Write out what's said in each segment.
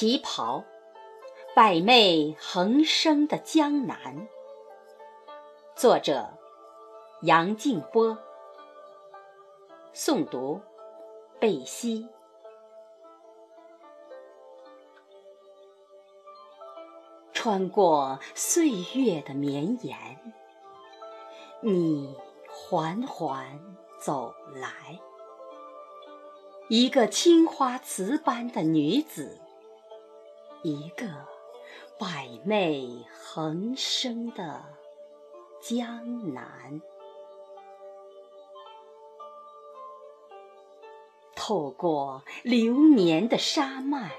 旗袍，百媚横生的江南。作者：杨静波。诵读：贝西。穿过岁月的绵延，你缓缓走来。一个青花瓷般的女子，一个百媚横生的江南。透过流年的沙漫，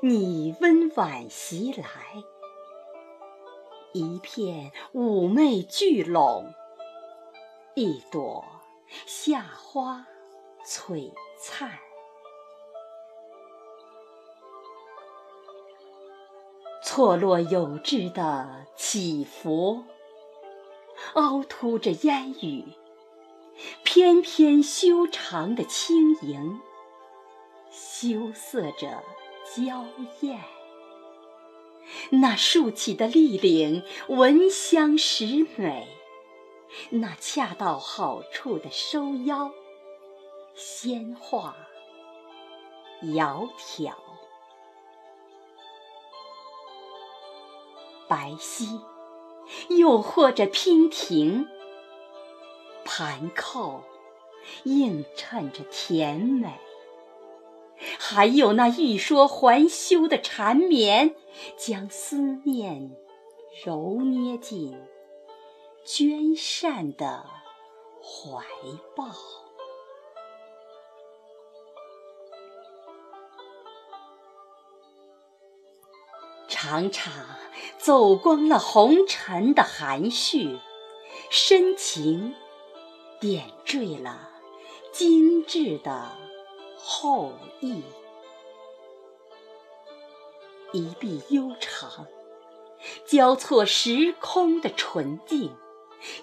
你温婉袭来，一片妩媚聚拢，一朵夏花。璀璨，错落有致的起伏，凹凸着烟雨；翩翩修长的轻盈，羞涩着娇艳。那竖起的立领，闻香识美；那恰到好处的收腰。鲜花窈窕，白皙又或者娉婷，盘扣映衬着甜美，还有那欲说还休的缠绵，将思念揉捏进娟善的怀抱。长场走光了红尘的含蓄，深情点缀了精致的后裔。一碧悠长，交错时空的纯净；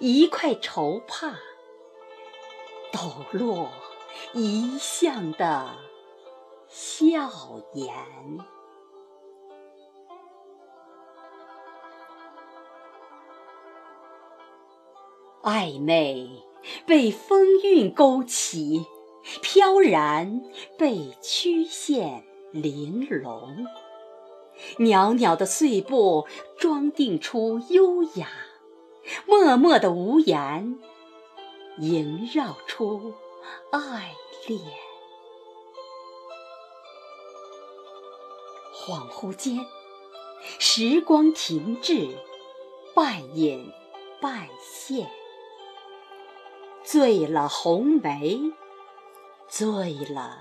一块绸帕，抖落一向的笑颜。暧昧被风韵勾起，飘然被曲线玲珑。袅袅的碎步装订出优雅，默默的无言萦绕出爱恋。恍惚间，时光停滞，半隐半现。醉了红梅，醉了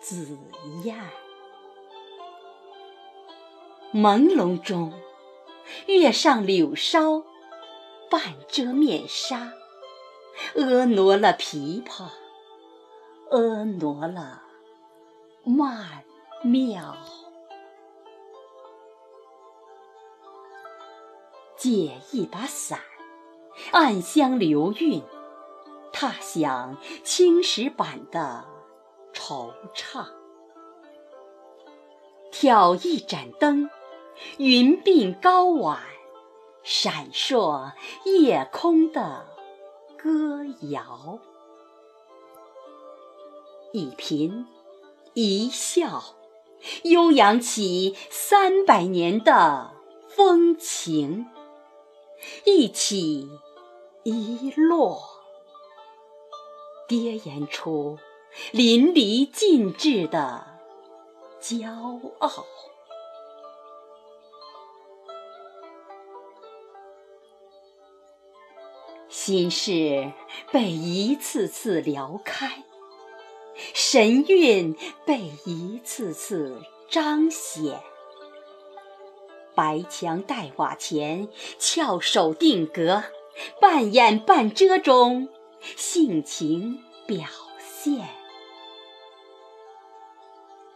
紫燕。朦胧中，月上柳梢，半遮面纱，婀娜了琵琶，婀娜了曼妙。借一把伞，暗香流韵。踏响青石板的惆怅，挑一盏灯，云鬓高挽，闪烁夜空的歌谣。一颦一笑，悠扬起三百年的风情；一起一落。跌延出淋漓尽致的骄傲，心事被一次次撩开，神韵被一次次彰显。白墙黛瓦前，翘首定格，半掩半遮中。性情表现，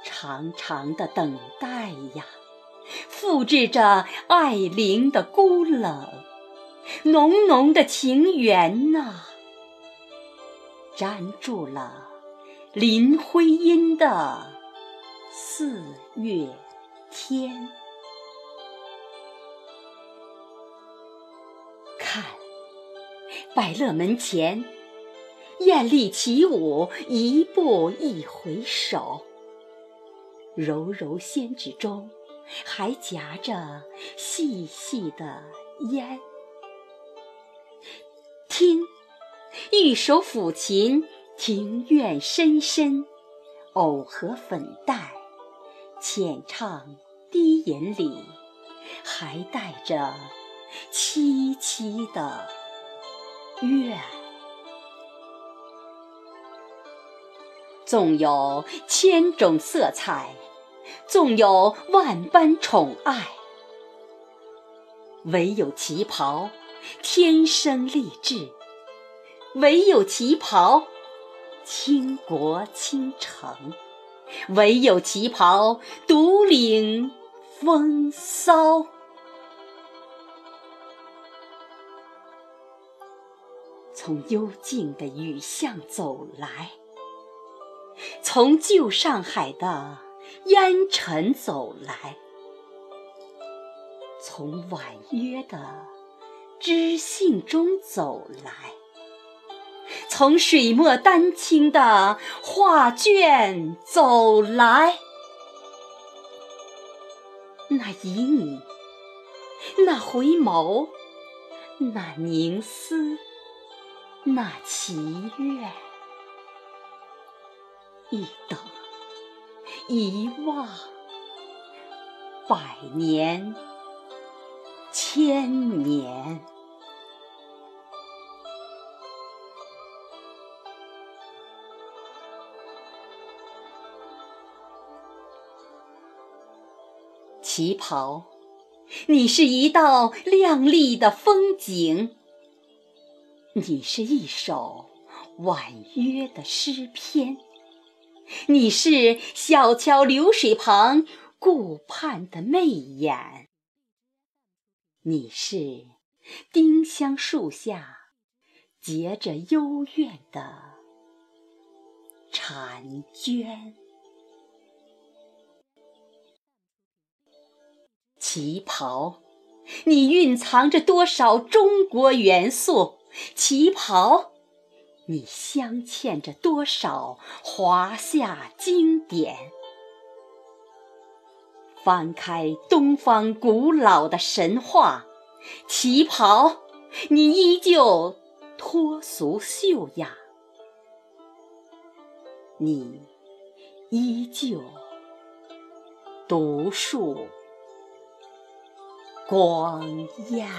长长的等待呀，复制着爱灵的孤冷，浓浓的情缘呐，粘住了林徽因的四月天。百乐门前，艳丽起舞，一步一回首，柔柔胭脂中，还夹着细细的烟。听，玉手抚琴，庭院深深，藕荷粉黛，浅唱低吟里，还带着凄凄的愿。纵有千种色彩，纵有万般宠爱，唯有旗袍。天生丽质，唯有旗袍倾国倾城，唯有旗袍独领风骚。从幽静的雨巷走来，从旧上海的烟尘走来，从婉约的。知信中走来，从水墨丹青的画卷走来，那旖旎，那回眸，那凝思，那祈愿，一等，一望，百年。千年，旗袍，你是一道亮丽的风景，你是一首婉约的诗篇，你是小桥流水旁顾盼的媚眼。你是丁香树下结着幽怨的婵娟，旗袍，你蕴藏着多少中国元素？旗袍，你镶嵌着多少华夏经典？翻开东方古老的神话，旗袍，你依旧脱俗秀雅，你依旧独树光亚。